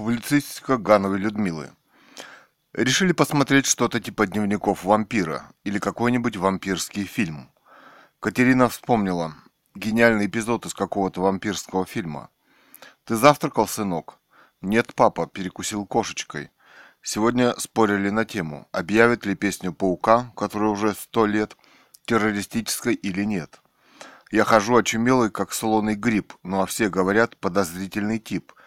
Публицистика Гановой Людмилы. Решили посмотреть что-то типа дневников вампира или какой-нибудь вампирский фильм. Катерина вспомнила гениальный эпизод из какого-то вампирского фильма. «Ты завтракал, сынок?» «Нет, папа», перекусил кошечкой. Сегодня спорили на тему, объявят ли песню «Паука», которая уже сто лет, террористической или нет. Я хожу очумелый, как солоный гриб, ну а все говорят подозрительный тип –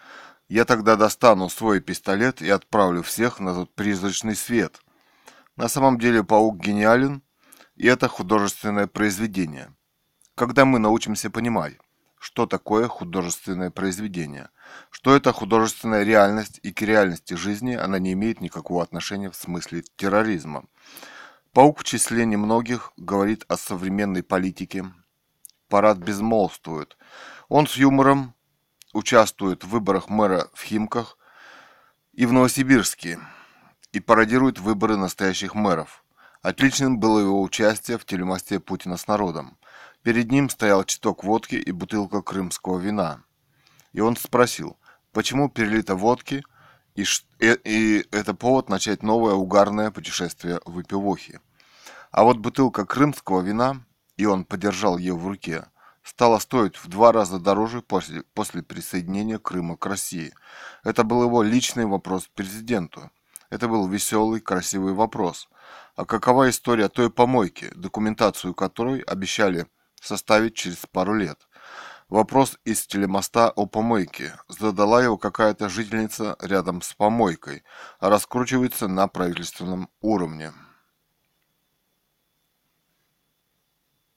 я тогда достану свой пистолет и отправлю всех на тот призрачный свет. На самом деле паук гениален, и это художественное произведение. Когда мы научимся понимать, что такое художественное произведение, что это художественная реальность и к реальности жизни она не имеет никакого отношения в смысле терроризма. Паук в числе немногих говорит о современной политике. Парад безмолвствует. Он с юмором участвует в выборах мэра в Химках и в Новосибирске и пародирует выборы настоящих мэров. Отличным было его участие в телемосте Путина с народом. Перед ним стоял читок водки и бутылка крымского вина. И он спросил, почему перелито водки, и, и, и это повод начать новое угарное путешествие в Эпивохе. А вот бутылка крымского вина, и он подержал ее в руке, стала стоить в два раза дороже после, после присоединения Крыма к России. Это был его личный вопрос президенту. Это был веселый, красивый вопрос. А какова история той помойки, документацию которой обещали составить через пару лет? Вопрос из телемоста о помойке. Задала его какая-то жительница рядом с помойкой, а раскручивается на правительственном уровне.